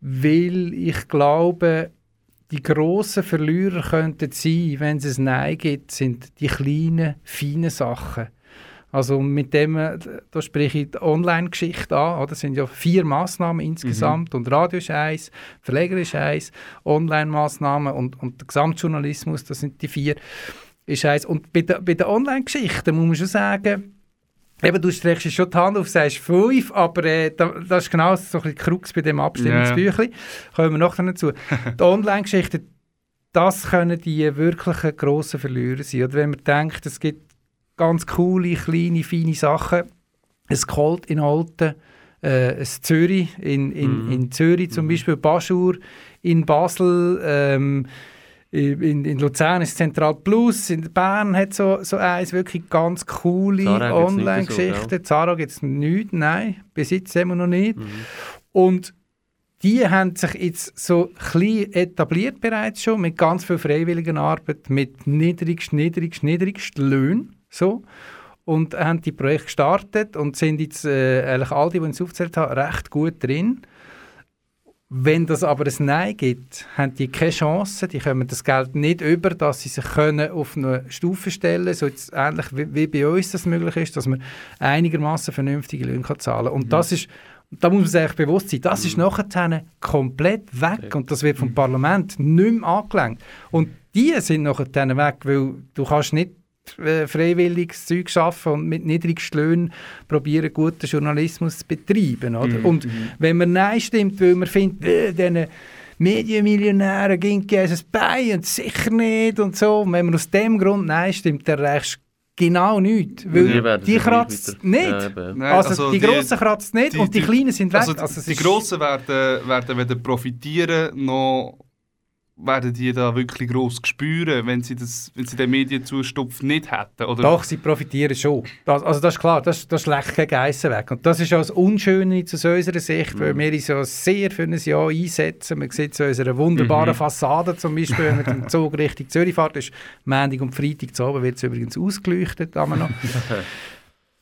weil ich glaube, die grossen Verlierer könnten sein, wenn es ein Nein gibt, sind die kleinen, feinen Sachen. Also mit dem, äh, da spreche ich die Online-Geschichte an. Oder? Das sind ja vier Massnahmen insgesamt. Und Radio ist eins, Verleger ist eins, Online-Massnahmen und, und der Gesamtjournalismus, das sind die vier, ist eins. Und bei, der- bei den Online-Geschichten muss man schon sagen, Eben, du streckst schon die Hand auf, sagst fünf, aber äh, da, das ist genau so ein bisschen Krux bei dem Abstimmungsbüchlein. Kommen wir noch dazu. *laughs* die Online-Geschichte, das können die wirklichen grossen Verlierer sein. Oder wenn man denkt, es gibt ganz coole, kleine, feine Sachen, es Colt in Alten, äh, ein Zürich, in, in, mhm. in Zürich zum mhm. Beispiel, Baschur, in Basel, ähm, in, in Luzern ist Zentral Plus, in Bern hat so, so eins wirklich ganz coole Online-Geschichten. So, Zara gibt es nicht, nein, bis jetzt immer noch nicht. Mhm. Und die haben sich jetzt so klein etabliert bereits schon, mit ganz viel freiwilligen Arbeit, mit niedrigst, niedrigst, niedrigst Löhnen, so. Und haben die Projekte gestartet und sind jetzt, äh, eigentlich all die, die ich aufgezählt habe, recht gut drin. Wenn das aber ein Nein gibt, haben die keine Chance, die kommen das Geld nicht über, dass sie sich können auf eine Stufe stellen können, so jetzt ähnlich wie, wie, bei uns das möglich ist, dass man einigermaßen vernünftige Löhne kann zahlen kann. Und mhm. das ist, da muss man sich eigentlich bewusst sein, das mhm. ist nachher komplett weg okay. und das wird vom mhm. Parlament nicht mehr angelenkt. Und die sind nachher weg, weil du kannst nicht freiwilliges Zeug schaffen und mit niedrigsten Löhnen probieren, guten Journalismus zu betreiben. Oder? Mhm. Und mhm. wenn man Nein stimmt, weil man findet, äh, diesen Medienmillionären ging es bei und sicher nicht und so, und wenn man aus dem Grund Nein stimmt, dann reicht genau nichts. Weil die, die kratzt nicht. Ja, Nein, also, also, die, die Grossen kratzt nicht die, und die, Kleinen sind weg. Also, also die Grossen werden, werden weder profitieren noch werden die da wirklich gross spüren, wenn sie, das, wenn sie den Medienzustupf nicht hätten? Oder? Doch, sie profitieren schon. Das, also das ist klar, das, das schlägt keine Geissen weg. Und das ist auch das Unschöne aus unserer Sicht, mhm. weil wir uns ja sehr für ein Jahr einsetzen. Man sieht es in unserer wunderbaren mhm. Fassade zum Beispiel, wenn man den Zug Richtung Zürich fährt, ist Montag und Freitag zu Abend wird es übrigens ausgeleuchtet. noch. *laughs*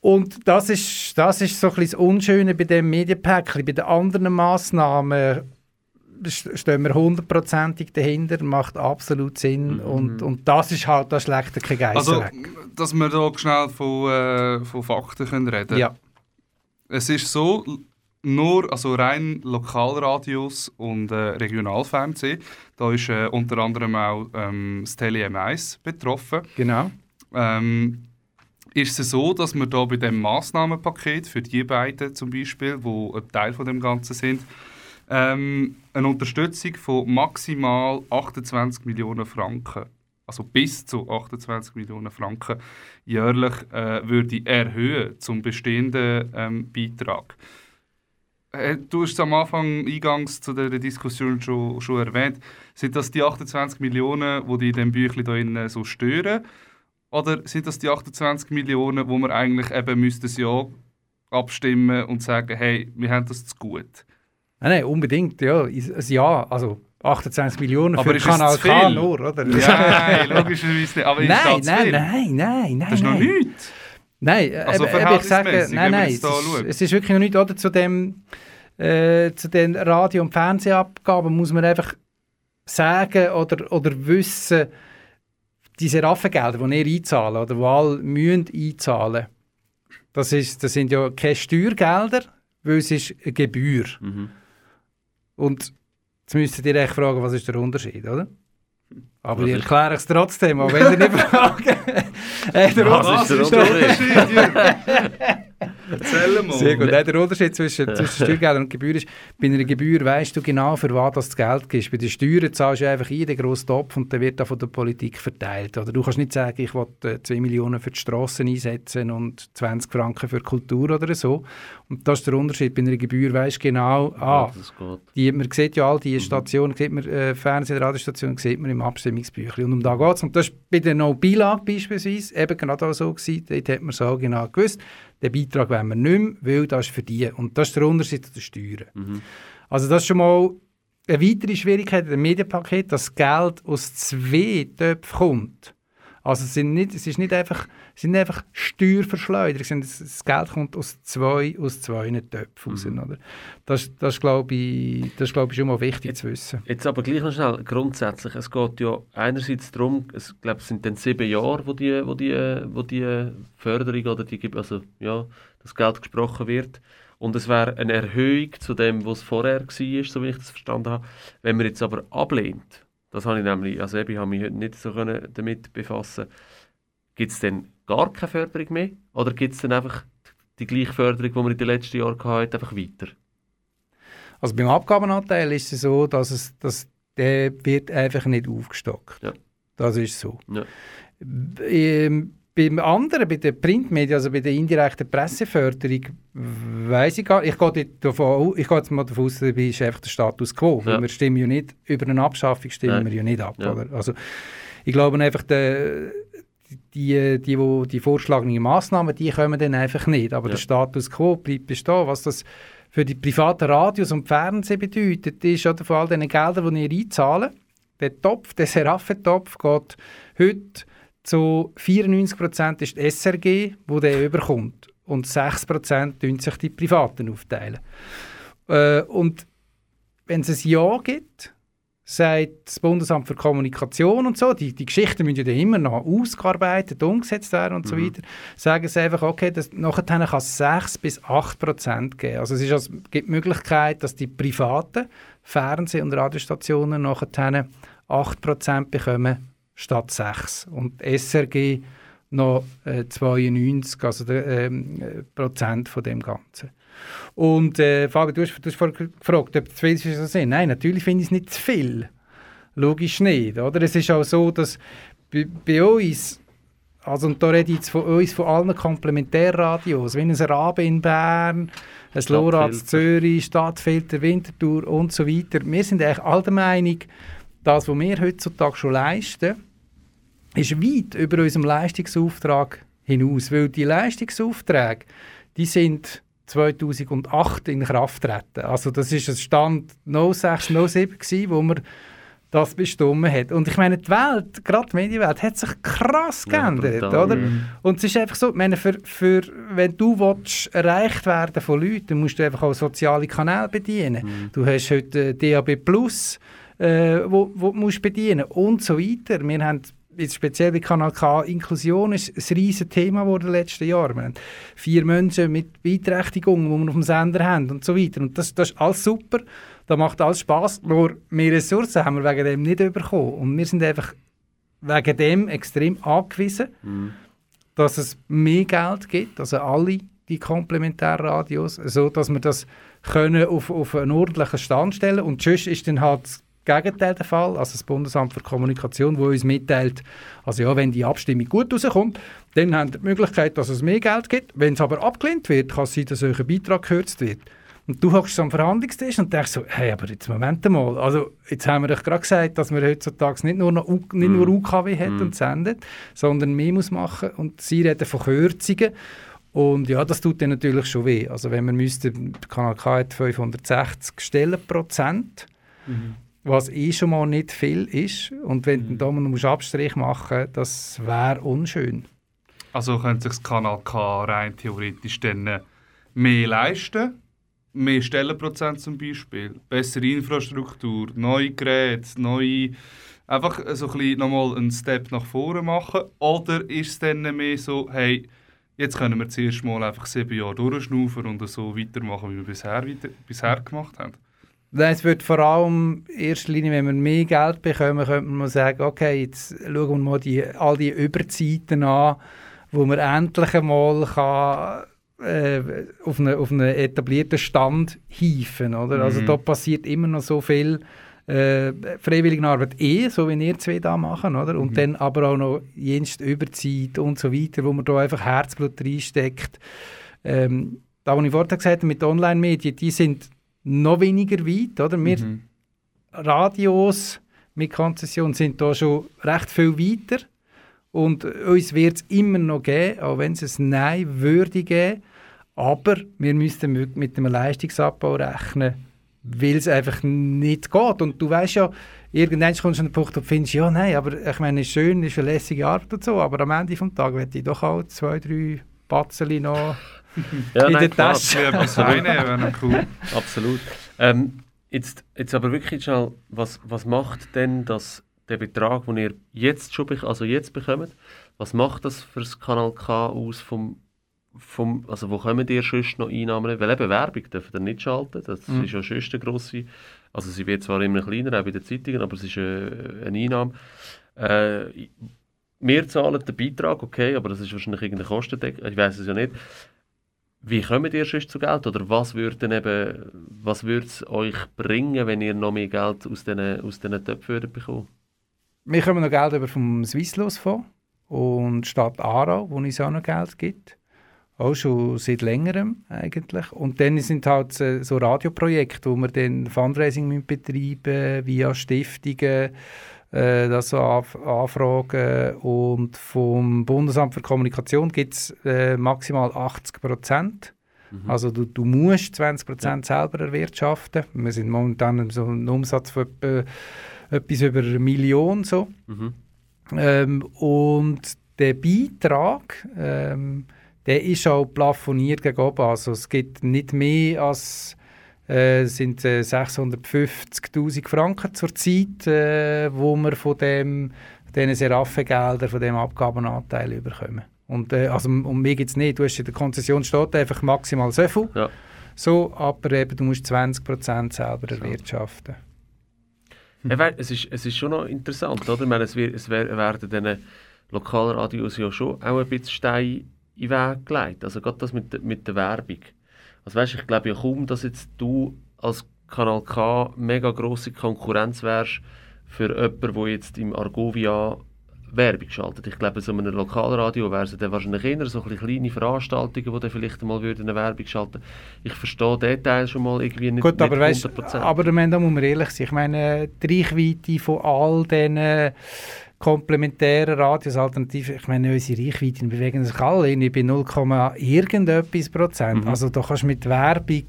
Und das ist, das ist so ein bisschen das Unschöne bei dem Medienpäckchen. Bei den anderen Massnahmen stehen wir hundertprozentig dahinter, macht absolut Sinn mhm. und, und das ist halt, das schlägt kein Geist Also, weg. dass wir hier schnell von, äh, von Fakten können reden Ja. Es ist so, nur also rein Lokalradios und äh, Regionalfernsehen, da ist äh, unter anderem auch ähm, das Tele M1 betroffen. Genau. Ähm, ist es so, dass wir da bei dem Maßnahmenpaket für die beiden zum Beispiel, wo ein Teil von dem Ganzen sind, ähm, eine Unterstützung von maximal 28 Millionen Franken, also bis zu 28 Millionen Franken jährlich, äh, würde erhöhen zum bestehenden ähm, Beitrag. Äh, du hast es am Anfang eingangs zu der Diskussion schon, schon erwähnt. Sind das die 28 Millionen, die in diesem Büchlein so stören? Oder sind das die 28 Millionen, wo man eigentlich eben müsste ja abstimmen und sagen, hey, wir haben das zu gut? Nein, nein, unbedingt, ja. Ein Ja, also 28 Millionen aber für Kanal K nur, oder? Nein, *laughs* logischerweise nicht. Aber nein, ist nein, nein, nein, nein. Das ist noch nichts. Nein, also eben, ich sage, nein, nein, es ist, es ist, wirklich noch nicht, oder, zu dem, äh, zu den Radio- und Fernsehabgaben muss man einfach sagen oder, oder wissen, diese Raffengelder, die ihr einzahlen oder die alle müssen einzahlen, das, ist, das sind ja keine Steuergelder, weil es ist eine Gebühr. Mhm. Und jetzt müsstet ihr euch fragen, was ist der Unterschied, oder? Aber ich erkläre es trotzdem, auch wenn ihr nicht *laughs* *laughs* hey, der was ist der Unterschied? *laughs* Erzähl mal. Sehr gut. Der Unterschied zwischen, zwischen Steuergeldern und Gebühren ist, bei einer Gebühr weißt du genau, für was das Geld gibst. Bei den Steuern zahlst du einfach in den grossen Topf und dann wird das von der Politik verteilt. Oder du kannst nicht sagen, ich will 2 äh, Millionen für die Strassen einsetzen und 20 Franken für Kultur oder so. Und das ist der Unterschied. Bei einer Gebühr weißt du genau, ah, die, man sieht ja all diese mhm. Stationen, sieht man, äh, Fernseh- und Radiostationen sieht man im Abstimmungsbüchlein. Und um da geht es. Und das war bei der No-Beilage beispielsweise eben genau auch so gewesen. Dort hat man so genau gewusst, den Beitrag wollen wir nicht mehr, weil das ist für die. Und das ist der Unterschied zu den Steuern. Mhm. Also das ist schon mal eine weitere Schwierigkeit im Medienpaket, dass Geld aus zwei Töpfen kommt. Also es, sind nicht, es ist nicht einfach, es sind einfach Steuerverschleuderungen. Das Geld kommt aus zwei, aus zwei Töpfen raus. Mhm. Oder? Das, das glaube ich, das glaub ich schon mal wichtig jetzt, zu wissen. Jetzt aber gleich noch schnell, grundsätzlich, es geht ja einerseits darum, es, glaube, es sind dann sieben Jahre, wo die, wo die, wo die Förderung oder die, also, ja, das Geld gesprochen wird. Und es wäre eine Erhöhung zu dem, was vorher war, so wie ich das verstanden habe. Wenn man jetzt aber ablehnt, das habe ich nämlich, also ich habe mich heute nicht so damit befassen Gibt es denn gar keine Förderung mehr? Oder gibt es dann einfach die gleiche Förderung, die wir in den letzten Jahren hatten, einfach weiter? Also beim Abgabenanteil ist es so, dass es, dass der wird einfach nicht aufgestockt. Ja. Das ist so. Ja. Ähm, beim anderen, bei den Printmedien, also bei der indirekten Presseförderung, weiß ich gar nicht. Ich gehe, davon, ich gehe jetzt mal davon aus, dabei ist einfach der Status quo. Ja. Wir stimmen ja nicht, über eine Abschaffung stimmen Nein. wir ja nicht ab. Ja. Oder? Also, ich glaube einfach, der, die, die, die, die vorgeschlagenen Massnahmen, die kommen dann einfach nicht. Aber Ja. der Status quo bleibt bestehen. Was das für die privaten Radios und Fernsehen bedeutet, ist oder von all den Geldern, die ihr einzahlen, der Topf, der Seraphentopf geht heute zu 94% ist die SRG, wo der überkommt. Und 6% tun sich die Privaten aufteilen. Äh, und wenn es ein Ja gibt, sagt das Bundesamt für Kommunikation und so, die, die Geschichten müssen ja immer noch ausgearbeitet, umgesetzt werden und so Mhm. weiter, sagen sie einfach, okay, das, nachher kann es 6 bis 8 Prozent geben. Also es ist also, gibt die Möglichkeit, dass die privaten Fernseh- und Radiostationen nachher 8 Prozent bekommen statt 6. Und SRG noch äh, 92 also der, ähm, äh, Prozent von dem Ganzen. Und äh, Fabi, du hast, du hast vorhin gefragt, ob zu viel ist so sind. Nein, natürlich finde ich es nicht zu viel. Logisch nicht. Oder? Es ist auch so, dass bei, bei uns, also und da rede ich jetzt von uns, von allen Komplementärradios, wie ein Rabe in Bern, ein Lora in Stadtfilter. Zürich, Stadtfilter, Winterthur und so weiter. Wir sind eigentlich all der Meinung, das, was wir heutzutage schon leisten, ist weit über unserem Leistungsauftrag hinaus. Weil die Leistungsaufträge, die sind 2008 in Kraft treten. Also das ist ein Stand 06, 07 gewesen, wo man das bestimmt hat. Und ich meine, die Welt, gerade die Medienwelt, hat sich krass Ja, geändert, brutal. oder? Mhm. Und es ist einfach so, ich meine, für, für, wenn du willst, erreicht werden von Leuten, dann musst du einfach auch soziale Kanäle bedienen. Mhm. Du hast heute äh, DAB+, Plus, äh, wo, wo du musst bedienen und so weiter. Wir haben jetzt speziell bei Kanal K, Inklusion ist ein riesiges Thema geworden in den letzten Jahren. Wir haben vier Menschen mit Beeinträchtigungen, die wir auf dem Sender haben und so weiter. Und das, das ist alles super, das macht alles Spass. nur mehr Ressourcen haben wir wegen dem nicht bekommen. Und wir sind einfach wegen dem extrem angewiesen, Mhm. dass es mehr Geld gibt, also alle die Komplementärradios, so dass wir das können auf, auf einen ordentlichen Stand stellen und sonst ist dann halt Gegenteil der Fall, also das Bundesamt für Kommunikation, wo uns mitteilt, also ja, wenn die Abstimmung gut rauskommt, dann haben wir die Möglichkeit, dass es mehr Geld gibt. Wenn es aber abgelehnt wird, kann es sein, dass euer Beitrag gekürzt wird. Und du hockst am Verhandlungstisch und denkst so, hey, aber jetzt Moment mal, also jetzt haben wir doch gerade gesagt, dass wir heutzutage nicht nur, noch, U- nicht nur Mhm. UKW hat Mhm. und sendet, sondern mehr muss machen und sie reden von Kürzungen und ja, das tut dann natürlich schon weh. Also wenn wir müssten, der Kanal K hat 560 Stellenprozent, Mhm. Was eh schon mal nicht viel ist und wenn Mhm. du da musst Abstrich machen das wäre unschön. Also könnte sich das Kanal K rein theoretisch dann äh, mehr leisten. Mehr Stellenprozent zum Beispiel, bessere Infrastruktur, neue Geräte, neue... Einfach so ein bisschen nochmal einen Step nach vorne machen. Oder ist es dann mehr so, hey, jetzt können wir zuerst mal einfach sieben Jahre durchschnaufen und so weitermachen, wie wir bisher, weiter, bisher gemacht haben? Nein, Es wird vor allem in erster Linie, wenn wir mehr Geld bekommen, könnte man mal sagen, okay, jetzt schauen wir mal die, all die Überzeiten an, wo man endlich einmal kann, äh, auf, einen, auf einen etablierten Stand hieven. Oder? Also Mhm. da passiert immer noch so viel äh, Freiwilligenarbeit eh, so wie ihr zwei da machen, oder? Und Mhm. dann aber auch noch jenst Überzeit und so weiter, wo man da einfach Herzblut reinsteckt. Ähm, da, was ich vorhin gesagt habe mit Online-Medien, die sind noch weniger weit, oder? Wir Mhm. Radios mit Konzession sind da schon recht viel weiter und uns wird es immer noch geben, auch wenn es ein Nein würde geben, aber wir müssten mit einem Leistungsabbau rechnen, weil es einfach nicht geht und du weißt ja, irgendwann kommst du an den Punkt, wo du findest, ja nein, aber ich meine, es ist schön, es ist eine lässige Arbeit und so, aber am Ende des Tages möchte ich doch auch zwei, drei Batzeli noch *laughs* Ja, in nein, der klar. Tasche. Wäre noch cool. Absolut. Ähm, jetzt, jetzt aber wirklich schnell, was, was macht denn das, der Betrag, den ihr jetzt schon also jetzt bekommt, was macht das für das Kanal K aus vom, vom also wo kommen ihr sonst noch Einnahmen? Weil eben Werbung dürfen ihr nicht schalten, das Mhm. ist ja sonst eine grosse, also sie wird zwar immer kleiner, auch bei den Zeitungen, aber es ist äh, eine Einnahme. Äh, wir zahlen den Beitrag, okay, aber das ist wahrscheinlich irgendeine Kostendeckung, ich weiß es ja nicht. Wie kommt ihr sonst zu Geld? Oder was würde es euch bringen, wenn ihr noch mehr Geld aus diesen, aus diesen Töpfen bekommt? Wir kommen noch Geld über vom Swisslos-Fonds und Stadt Aarau, wo es auch noch Geld gibt. Auch schon seit längerem eigentlich. Und dann sind halt so Radioprojekte, wo wir dann Fundraising betreiben via Stiftungen, das so Anfragen. Und vom Bundesamt für Kommunikation gibt es äh, maximal 80 Prozent. Mhm. Also du, du musst 20 Prozent ja. selber erwirtschaften. Wir sind momentan so ein Umsatz von etwa, etwas über eine Million so. Mhm. Ähm, und der Beitrag, ähm, der ist auch plafoniert gegen oben. Also es gibt nicht mehr als äh, sind äh, 650'000 Franken zurzeit, äh, wo wir von dem, diesen Seraphengeldern, von dem Abgabenanteil überkommen. Und, äh, also, um mir gibt es nicht. Du hast in der Konzession steht einfach maximal so viel. Ja. So, aber eben, du musst 20% selber erwirtschaften. Hm. Es, ist, es ist schon noch interessant, oder? Ich meine, es, wird, es werden diesen Lokalradios ja schon auch ein bisschen Steine in den Weg gelegt. Also gerade das mit, mit der Werbung. Also weißt, ich glaube ja kaum, dass jetzt du als Kanal K mega grosse Konkurrenz wärst für jemanden, der jetzt im Argovia Werbung schaltet. Ich glaube, so einem Lokalradio wären es dann wahrscheinlich eher so kleine Veranstaltungen, die dann vielleicht mal eine Werbung schalten Ich verstehe den Teil schon mal irgendwie nicht, Gut, aber nicht 100%. Weißt, aber da muss man ehrlich sein. Ich meine, die Reichweite von all diesen komplementären Radios, Alternativen, ich meine, unsere Reichweiten bewegen sich alle in bei 0, irgendetwas Prozent. Mhm. Also da kannst du mit Werbung,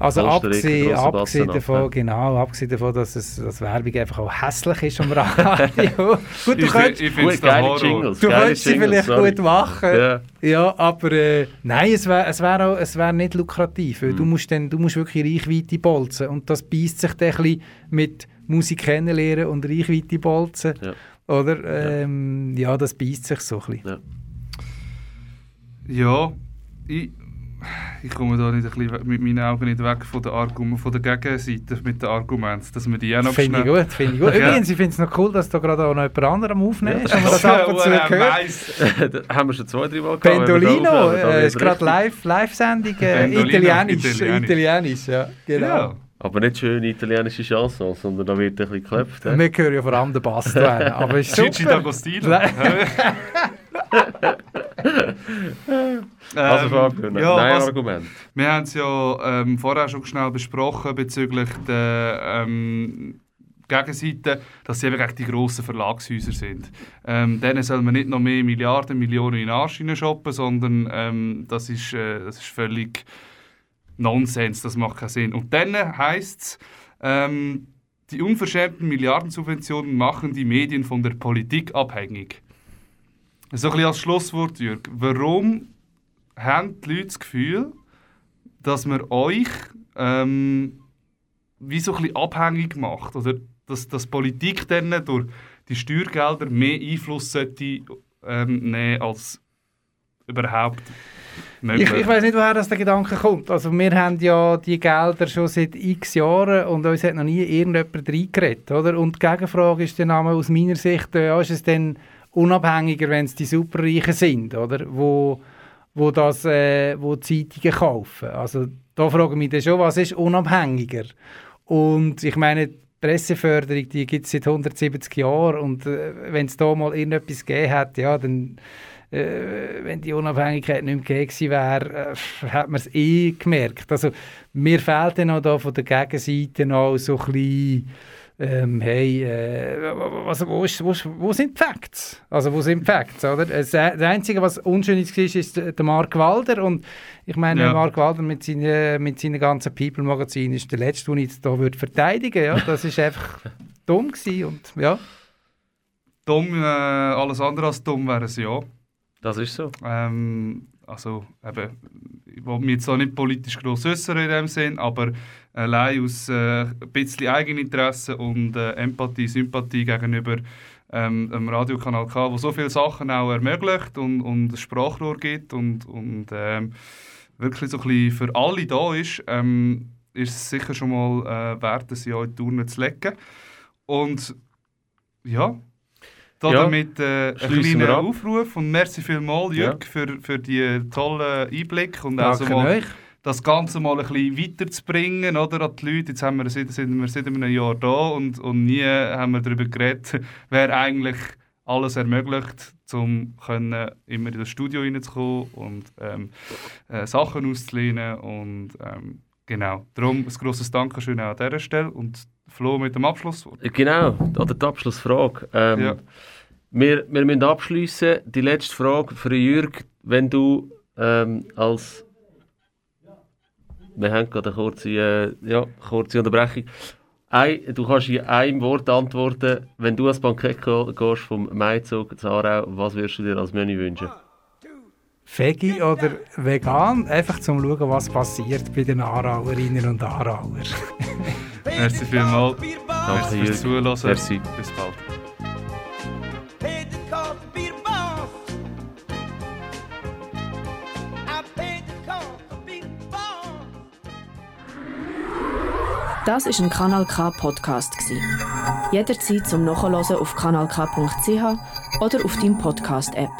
also abgesehen, abgesehen davon, ab, genau, abgesehen davon, dass, es, dass Werbung einfach auch hässlich ist am Radio. *laughs* gut, du könntest, ich, ich geile Jingles, du könntest sie vielleicht sorry. gut machen, yeah. ja, aber äh, nein, es wäre es wär wär nicht lukrativ, mhm. du, musst dann, du musst wirklich Reichweite bolzen und das beißt sich dann ein bisschen mit Musik kennenlernen und Reichweite bolzen. Ja. Oder? Ähm, ja. ja. das beißt sich so ein bisschen. Ja, ja ich, ich komme da nicht ein bisschen mit meinen Augen nicht weg von der, Argument, von der Gegenseite mit den Argumenten, dass wir die auch noch Finde ich gut, finde ich gut. *laughs* Übrigens, ich finde es noch cool, dass da gerade auch noch jemand anderem aufnehmen ist, ja. das ab und zu gehört. *laughs* haben wir schon zwei, drei Mal gehabt. Pendolino, äh, ist gerade Live-Sendung, äh, Italienisch, Italienisch, Italienisch, ja, genau. Ja. Aber nicht schöne italienische Chansons, sondern da wird ein bisschen geklopft. Wir hören ja vor allem den Bass da. Aber ist super. Gigi D'Agostino. *laughs* also Fabio, ja, nein was, Argument. Wir haben es ja ähm, vorher schon schnell besprochen bezüglich der ähm, Gegenseite, dass sie eben die grossen Verlagshäuser sind. Ähm, denen soll man nicht noch mehr Milliarden, Millionen in den Arsch shoppen, sondern ähm, das, ist, äh, das ist völlig Nonsens, das macht keinen Sinn. Und dann heisst es, ähm, die unverschämten Milliardensubventionen machen die Medien von der Politik abhängig. So ein bisschen als Schlusswort, Jörg. Warum haben die Leute das Gefühl, dass man euch ähm, wie so ein bisschen abhängig macht? Oder dass, dass Politik dann durch die Steuergelder mehr Einfluss sollte, ähm, nehmen als überhaupt ich, ich weiß nicht, woher das der Gedanke kommt. Also wir haben ja die Gelder schon seit x Jahren und uns hat noch nie irgendjemand reingeredet, oder? Und die Gegenfrage ist dann aus meiner Sicht, ja, ist es dann unabhängiger, wenn es die Superreichen sind, oder? Wo, wo, das, äh, wo Zeitungen kaufen. Also da frage ich mich dann schon, was ist unabhängiger? Und ich meine, die Presseförderung, die gibt es seit 170 Jahren und äh, wenn es da mal irgendetwas gegeben hat, ja, dann äh, wenn die Unabhängigkeit nicht mehr gegeben wäre, äh, hat man es eh gemerkt. Also mir fehlt dann auch da von der Gegenseite noch so ein bisschen, ähm, hey, äh, was, wo, ist, wo, wo, sind die Facts? Also wo sind die Facts, oder? Das, Einzige, was unschön ist, ist der Mark Walder und ich meine, ja. Mark Walder mit seinen, mit seinen ganzen People-Magazinen ist der Letzte, den ich da würde verteidigen ja? Das ist einfach dumm gewesen und ja. Dumm, äh, alles andere als dumm wäre es ja. Das ist so. Ähm, also, eben, ich will mich jetzt auch nicht politisch gross äußern in dem Sinn, aber allein aus äh, ein bisschen Eigeninteresse und äh, Empathie, Sympathie gegenüber ähm, dem Radiokanal K, wo so viele Sachen auch ermöglicht und, und ein Sprachrohr gibt und, und ähm, wirklich so ein bisschen für alle da ist, ähm, ist es sicher schon mal äh, wert, auch in die Turnen zu legen. Und ja, Damit äh, ein Schliessen wir kleiner ab. Aufruf und merci vielmals, Jürg, für, für die tollen Einblick und also mal euch. das Ganze mal ein bisschen weiterzubringen oder, an die Leute. Jetzt haben wir, seit, sind wir seit einem Jahr da und, und nie haben wir darüber geredet, *laughs* wer eigentlich alles ermöglicht, um können immer in das Studio reinzukommen und ähm, äh, Sachen auszulehnen und ähm, genau. Darum ein grosses Dankeschön auch an dieser Stelle und Flo mit dem Abschlusswort. Genau, oder die Abschlussfrage. Ähm, Ja. wir, wir müssen abschließen. Die letzte Frage für Jürg, wenn du ähm, als wir haben gerade eine kurze, äh, ja, kurze Unterbrechung. Ein, du kannst in einem Wort antworten, wenn du als Bankett gehst vom Maizug zu Aarau, was würdest du dir als Menü wünschen? Veggie oder vegan, einfach zum schauen, was passiert bei den Aarauerinnen und Aarauer. *laughs* Merci vielmals. Danke, fürs Zuhören. Merci. Bis bald. Das ist ein Kanal K Podcast. Jederzeit zum Nachhören auf kanalk.ch oder auf deinem Podcast App.